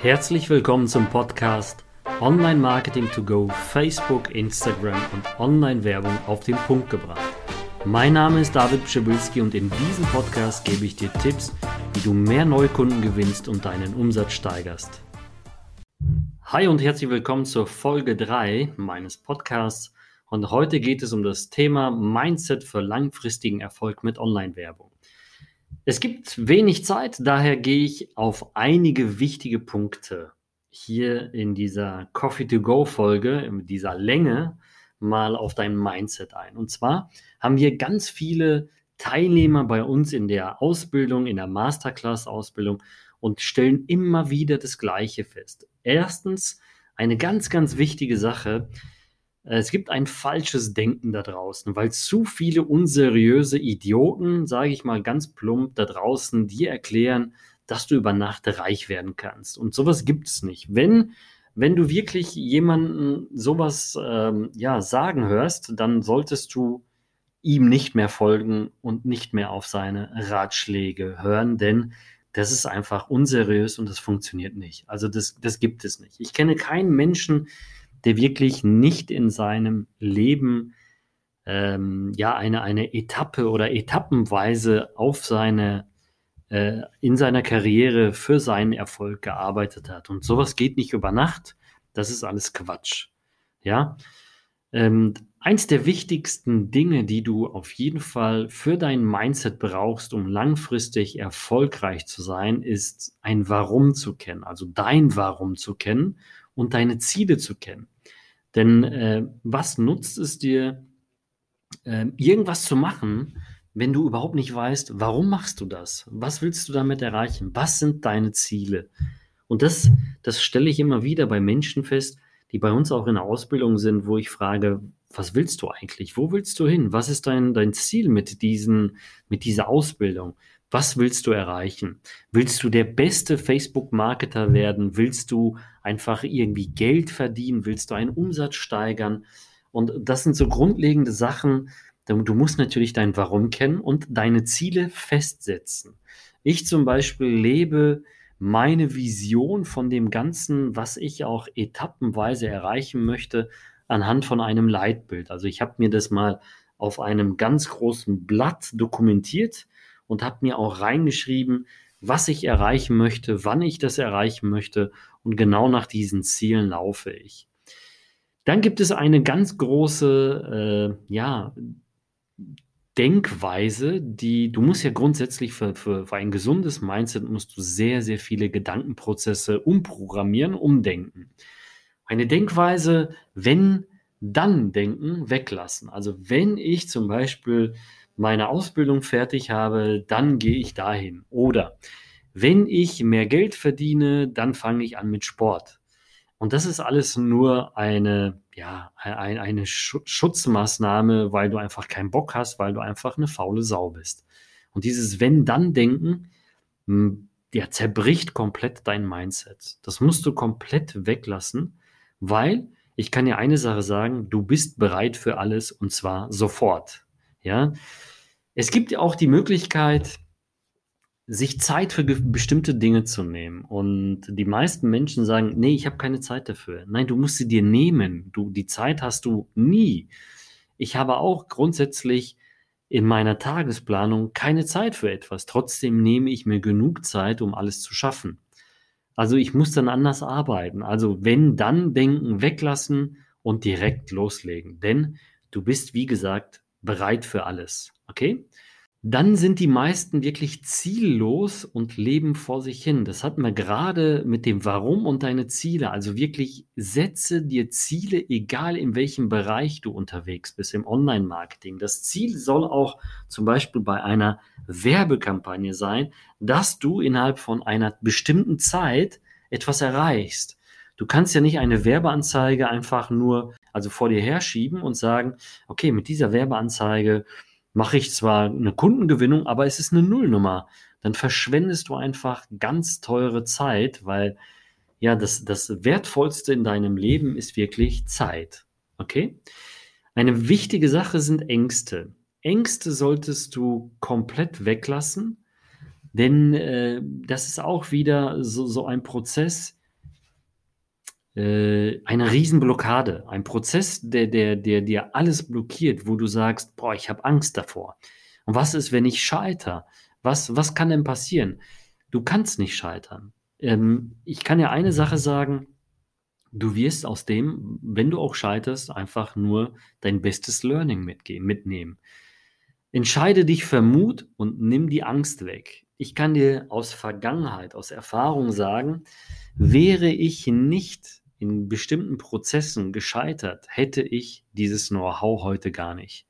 Herzlich willkommen zum Podcast Online Marketing to Go, Facebook, Instagram und Online-Werbung auf den Punkt gebracht. Mein Name ist David Pschibilski und in diesem Podcast gebe ich dir Tipps, wie du mehr Neukunden gewinnst und deinen Umsatz steigerst. Hi und herzlich willkommen zur Folge 3 meines Podcasts. Und heute geht es um das Thema Mindset für langfristigen Erfolg mit Online-Werbung. Es gibt wenig Zeit, daher gehe ich auf einige wichtige Punkte hier in dieser Coffee to Go Folge, in dieser Länge, mal auf dein Mindset ein. Und zwar haben wir ganz viele Teilnehmer bei uns in der Ausbildung, in der Masterclass-Ausbildung und stellen immer wieder das Gleiche fest. Erstens, eine ganz, ganz wichtige Sache, es gibt ein falsches Denken da draußen, weil zu viele unseriöse Idioten, sage ich mal ganz plump, da draußen dir erklären, dass du über Nacht reich werden kannst. Und sowas gibt es nicht. Wenn, wenn du wirklich jemanden sowas ähm, ja, sagen hörst, dann solltest du ihm nicht mehr folgen und nicht mehr auf seine Ratschläge hören, denn das ist einfach unseriös und das funktioniert nicht. Also das, das gibt es nicht. Ich kenne keinen Menschen, wirklich nicht in seinem Leben ähm, ja eine, eine Etappe oder etappenweise auf seine äh, in seiner Karriere für seinen Erfolg gearbeitet hat. Und sowas geht nicht über Nacht. Das ist alles Quatsch. Ja. Ähm, eins der wichtigsten Dinge, die du auf jeden Fall für dein Mindset brauchst, um langfristig erfolgreich zu sein, ist ein Warum zu kennen, also dein Warum zu kennen und deine Ziele zu kennen. Denn äh, was nutzt es dir, äh, irgendwas zu machen, wenn du überhaupt nicht weißt, warum machst du das? Was willst du damit erreichen? Was sind deine Ziele? Und das, das stelle ich immer wieder bei Menschen fest, die bei uns auch in der Ausbildung sind, wo ich frage, was willst du eigentlich? Wo willst du hin? Was ist dein, dein Ziel mit, diesen, mit dieser Ausbildung? Was willst du erreichen? Willst du der beste Facebook-Marketer werden? Willst du einfach irgendwie Geld verdienen? Willst du einen Umsatz steigern? Und das sind so grundlegende Sachen. Du musst natürlich dein Warum kennen und deine Ziele festsetzen. Ich zum Beispiel lebe meine Vision von dem Ganzen, was ich auch etappenweise erreichen möchte, anhand von einem Leitbild. Also ich habe mir das mal auf einem ganz großen Blatt dokumentiert und habe mir auch reingeschrieben, was ich erreichen möchte, wann ich das erreichen möchte und genau nach diesen Zielen laufe ich. Dann gibt es eine ganz große, äh, ja, Denkweise, die du musst ja grundsätzlich für, für, für ein gesundes Mindset musst du sehr, sehr viele Gedankenprozesse umprogrammieren, umdenken. Eine Denkweise, wenn, dann denken, weglassen. Also wenn ich zum Beispiel meine Ausbildung fertig habe, dann gehe ich dahin. Oder wenn ich mehr Geld verdiene, dann fange ich an mit Sport. Und das ist alles nur eine, ja, eine, eine Schutzmaßnahme, weil du einfach keinen Bock hast, weil du einfach eine faule Sau bist. Und dieses Wenn-Dann-Denken, hm, ja, zerbricht komplett dein Mindset. Das musst du komplett weglassen, weil ich kann dir eine Sache sagen, du bist bereit für alles und zwar sofort. Ja, es gibt ja auch die Möglichkeit, sich Zeit für bestimmte Dinge zu nehmen. Und die meisten Menschen sagen, nee, ich habe keine Zeit dafür. Nein, du musst sie dir nehmen. Du, die Zeit hast du nie. Ich habe auch grundsätzlich in meiner Tagesplanung keine Zeit für etwas. Trotzdem nehme ich mir genug Zeit, um alles zu schaffen. Also ich muss dann anders arbeiten. Also wenn, dann denken, weglassen und direkt loslegen. Denn du bist, wie gesagt, bereit für alles. Okay? Dann sind die meisten wirklich ziellos und leben vor sich hin. Das hatten wir gerade mit dem Warum und deine Ziele. Also wirklich setze dir Ziele, egal in welchem Bereich du unterwegs bist im Online-Marketing. Das Ziel soll auch zum Beispiel bei einer Werbekampagne sein, dass du innerhalb von einer bestimmten Zeit etwas erreichst. Du kannst ja nicht eine Werbeanzeige einfach nur also vor dir herschieben und sagen, okay, mit dieser Werbeanzeige mache ich zwar eine Kundengewinnung, aber es ist eine Nullnummer. Dann verschwendest du einfach ganz teure Zeit, weil ja, das, das Wertvollste in deinem Leben ist wirklich Zeit. Okay? Eine wichtige Sache sind Ängste. Ängste solltest du komplett weglassen, denn äh, das ist auch wieder so, so ein Prozess, äh, eine Riesenblockade, ein Prozess, der, der, der dir alles blockiert, wo du sagst, boah, ich habe Angst davor. Und was ist, wenn ich scheitere? Was, was kann denn passieren? Du kannst nicht scheitern. Ähm, ich kann ja eine Sache sagen, du wirst aus dem, wenn du auch scheiterst, einfach nur dein bestes Learning mitgehen, mitnehmen. Entscheide dich für Mut und nimm die Angst weg. Ich kann dir aus Vergangenheit, aus Erfahrung sagen, wäre ich nicht in bestimmten Prozessen gescheitert, hätte ich dieses Know-how heute gar nicht.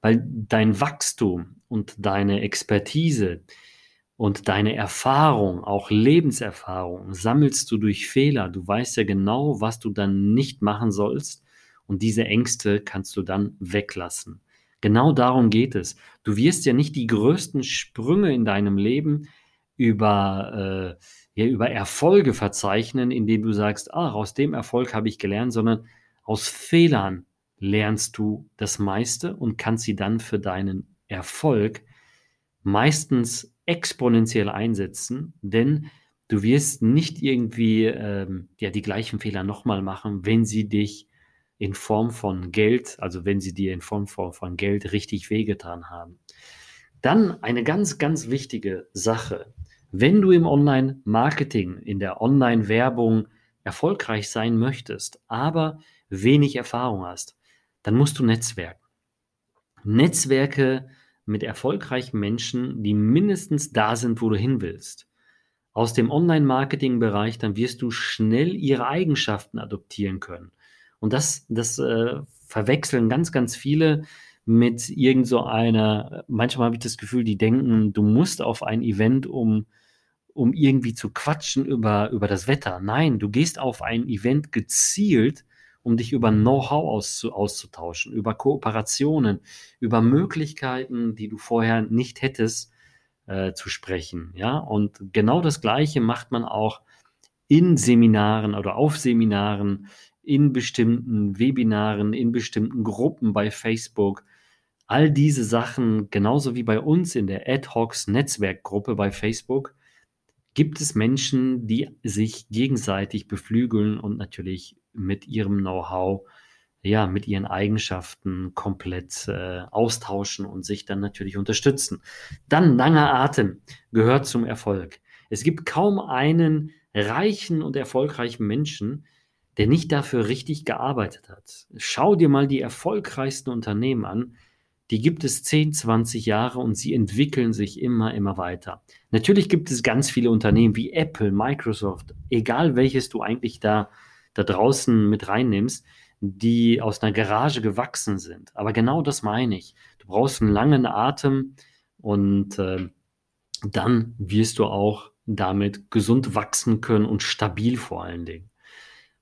Weil dein Wachstum und deine Expertise und deine Erfahrung, auch Lebenserfahrung, sammelst du durch Fehler. Du weißt ja genau, was du dann nicht machen sollst. Und diese Ängste kannst du dann weglassen. Genau darum geht es. Du wirst ja nicht die größten Sprünge in deinem Leben über äh, ja, über Erfolge verzeichnen, indem du sagst, ah, aus dem Erfolg habe ich gelernt, sondern aus Fehlern lernst du das meiste und kannst sie dann für deinen Erfolg meistens exponentiell einsetzen, denn du wirst nicht irgendwie ähm, ja, die gleichen Fehler nochmal machen, wenn sie dich in Form von Geld, also wenn sie dir in Form von, von Geld richtig wehgetan haben. Dann eine ganz, ganz wichtige Sache. Wenn du im Online-Marketing, in der Online-Werbung erfolgreich sein möchtest, aber wenig Erfahrung hast, dann musst du netzwerken. Netzwerke mit erfolgreichen Menschen, die mindestens da sind, wo du hin willst. Aus dem Online-Marketing-Bereich, dann wirst du schnell ihre Eigenschaften adoptieren können. Und das, das äh, verwechseln ganz, ganz viele mit irgend so einer, manchmal habe ich das Gefühl, die denken, du musst auf ein Event, um um irgendwie zu quatschen über, über das Wetter. Nein, du gehst auf ein Event gezielt, um dich über Know-how auszu, auszutauschen, über Kooperationen, über Möglichkeiten, die du vorher nicht hättest, äh, zu sprechen. Ja, und genau das Gleiche macht man auch in Seminaren oder auf Seminaren, in bestimmten Webinaren, in bestimmten Gruppen bei Facebook. All diese Sachen, genauso wie bei uns in der Ad-Hocs Netzwerkgruppe bei Facebook, gibt es Menschen, die sich gegenseitig beflügeln und natürlich mit ihrem Know-how, ja, mit ihren Eigenschaften komplett äh, austauschen und sich dann natürlich unterstützen. Dann langer Atem gehört zum Erfolg. Es gibt kaum einen reichen und erfolgreichen Menschen, der nicht dafür richtig gearbeitet hat. Schau dir mal die erfolgreichsten Unternehmen an, die gibt es 10, 20 Jahre und sie entwickeln sich immer, immer weiter. Natürlich gibt es ganz viele Unternehmen wie Apple, Microsoft, egal welches du eigentlich da, da draußen mit reinnimmst, die aus einer Garage gewachsen sind. Aber genau das meine ich. Du brauchst einen langen Atem und äh, dann wirst du auch damit gesund wachsen können und stabil vor allen Dingen.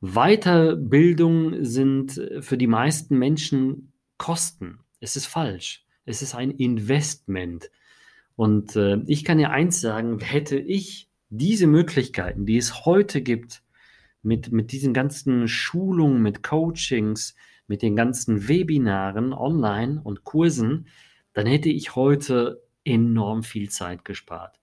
Weiterbildung sind für die meisten Menschen Kosten. Es ist falsch. Es ist ein Investment. Und äh, ich kann ja eins sagen, hätte ich diese Möglichkeiten, die es heute gibt, mit, mit diesen ganzen Schulungen, mit Coachings, mit den ganzen Webinaren online und Kursen, dann hätte ich heute enorm viel Zeit gespart.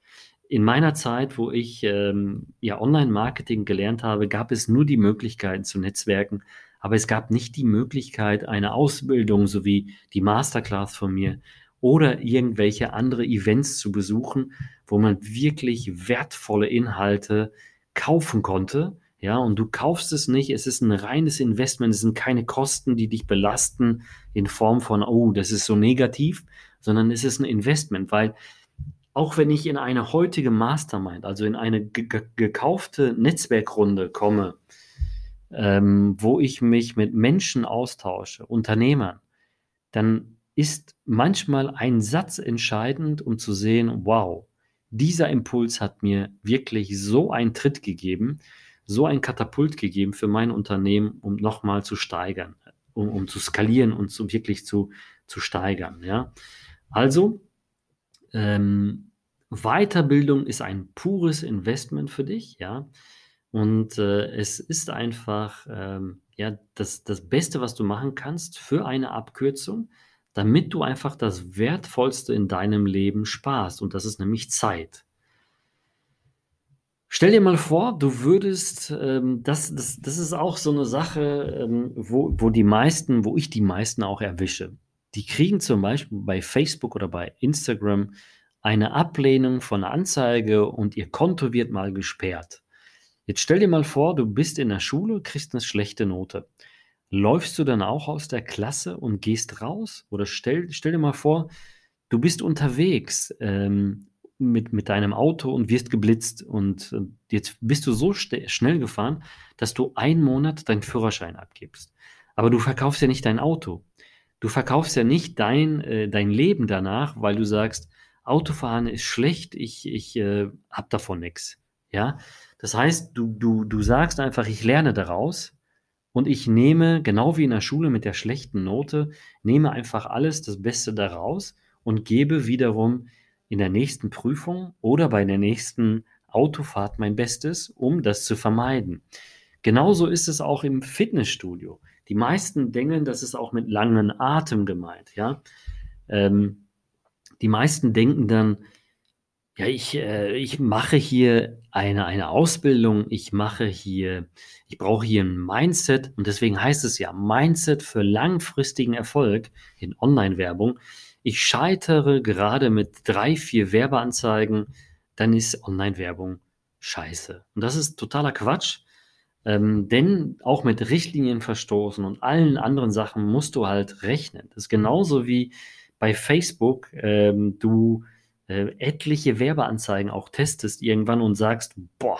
In meiner Zeit, wo ich ähm, ja Online-Marketing gelernt habe, gab es nur die Möglichkeiten zu Netzwerken aber es gab nicht die Möglichkeit, eine Ausbildung sowie die Masterclass von mir oder irgendwelche andere Events zu besuchen, wo man wirklich wertvolle Inhalte kaufen konnte. Ja, und du kaufst es nicht, es ist ein reines Investment, es sind keine Kosten, die dich belasten in Form von, oh, das ist so negativ, sondern es ist ein Investment, weil auch wenn ich in eine heutige Mastermind, also in eine gekaufte Netzwerkrunde komme, ähm, wo ich mich mit Menschen austausche, Unternehmern, dann ist manchmal ein Satz entscheidend, um zu sehen, wow, dieser Impuls hat mir wirklich so einen Tritt gegeben, so ein Katapult gegeben für mein Unternehmen, um nochmal zu steigern, um, um zu skalieren und so wirklich zu, zu steigern. Ja? Also, ähm, Weiterbildung ist ein pures Investment für dich, ja. Und äh, es ist einfach ähm, ja, das, das Beste, was du machen kannst für eine Abkürzung, damit du einfach das Wertvollste in deinem Leben sparst. Und das ist nämlich Zeit. Stell dir mal vor, du würdest, ähm, das, das, das ist auch so eine Sache, ähm, wo, wo die meisten, wo ich die meisten auch erwische. Die kriegen zum Beispiel bei Facebook oder bei Instagram eine Ablehnung von einer Anzeige und ihr Konto wird mal gesperrt. Jetzt stell dir mal vor, du bist in der Schule, kriegst eine schlechte Note. Läufst du dann auch aus der Klasse und gehst raus? Oder stell, stell dir mal vor, du bist unterwegs ähm, mit, mit deinem Auto und wirst geblitzt und jetzt bist du so schnell gefahren, dass du einen Monat deinen Führerschein abgibst. Aber du verkaufst ja nicht dein Auto. Du verkaufst ja nicht dein, äh, dein Leben danach, weil du sagst, Autofahren ist schlecht, ich, ich äh, habe davon nichts. Ja, das heißt, du, du, du sagst einfach, ich lerne daraus und ich nehme, genau wie in der Schule mit der schlechten Note, nehme einfach alles, das Beste daraus und gebe wiederum in der nächsten Prüfung oder bei der nächsten Autofahrt mein Bestes, um das zu vermeiden. Genauso ist es auch im Fitnessstudio. Die meisten denken, das ist auch mit langem Atem gemeint, ja. Ähm, die meisten denken dann, ja, ich, äh, ich mache hier eine, eine Ausbildung, ich mache hier, ich brauche hier ein Mindset und deswegen heißt es ja Mindset für langfristigen Erfolg in Online-Werbung ich scheitere gerade mit drei, vier Werbeanzeigen, dann ist Online-Werbung scheiße. Und das ist totaler Quatsch. Ähm, denn auch mit Richtlinien verstoßen und allen anderen Sachen musst du halt rechnen. Das ist genauso wie bei Facebook, ähm, du äh, etliche Werbeanzeigen auch testest irgendwann und sagst, boah,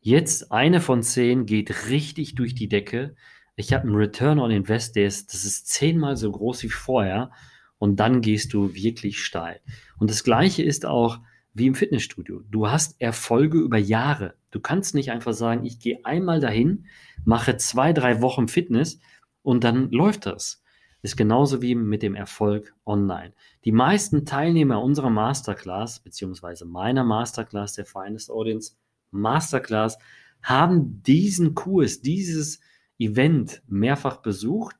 jetzt eine von zehn geht richtig durch die Decke. Ich habe einen Return on Invest, der ist, das ist zehnmal so groß wie vorher und dann gehst du wirklich steil. Und das Gleiche ist auch wie im Fitnessstudio. Du hast Erfolge über Jahre. Du kannst nicht einfach sagen, ich gehe einmal dahin, mache zwei, drei Wochen Fitness und dann läuft das. Ist genauso wie mit dem Erfolg online. Die meisten Teilnehmer unserer Masterclass, beziehungsweise meiner Masterclass, der Finest Audience Masterclass, haben diesen Kurs, dieses Event mehrfach besucht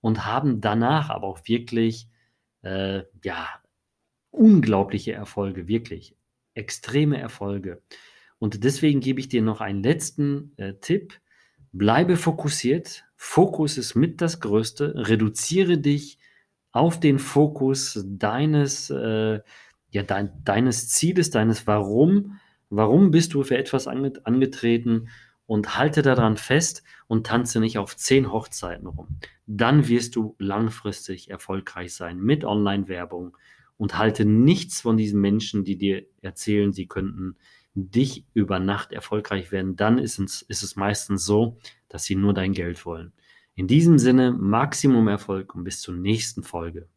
und haben danach aber auch wirklich äh, ja, unglaubliche Erfolge, wirklich extreme Erfolge. Und deswegen gebe ich dir noch einen letzten äh, Tipp. Bleibe fokussiert. Fokus ist mit das Größte. Reduziere dich auf den Fokus deines, äh, ja, dein, deines Zieles, deines Warum. Warum bist du für etwas angetreten? und halte daran fest und tanze nicht auf zehn Hochzeiten rum. Dann wirst du langfristig erfolgreich sein mit Online-Werbung und halte nichts von diesen Menschen, die dir erzählen, sie könnten dich über Nacht erfolgreich werden. Dann ist es, ist es meistens so, dass sie nur dein Geld wollen. In diesem Sinne, Maximum Erfolg und bis zur nächsten Folge.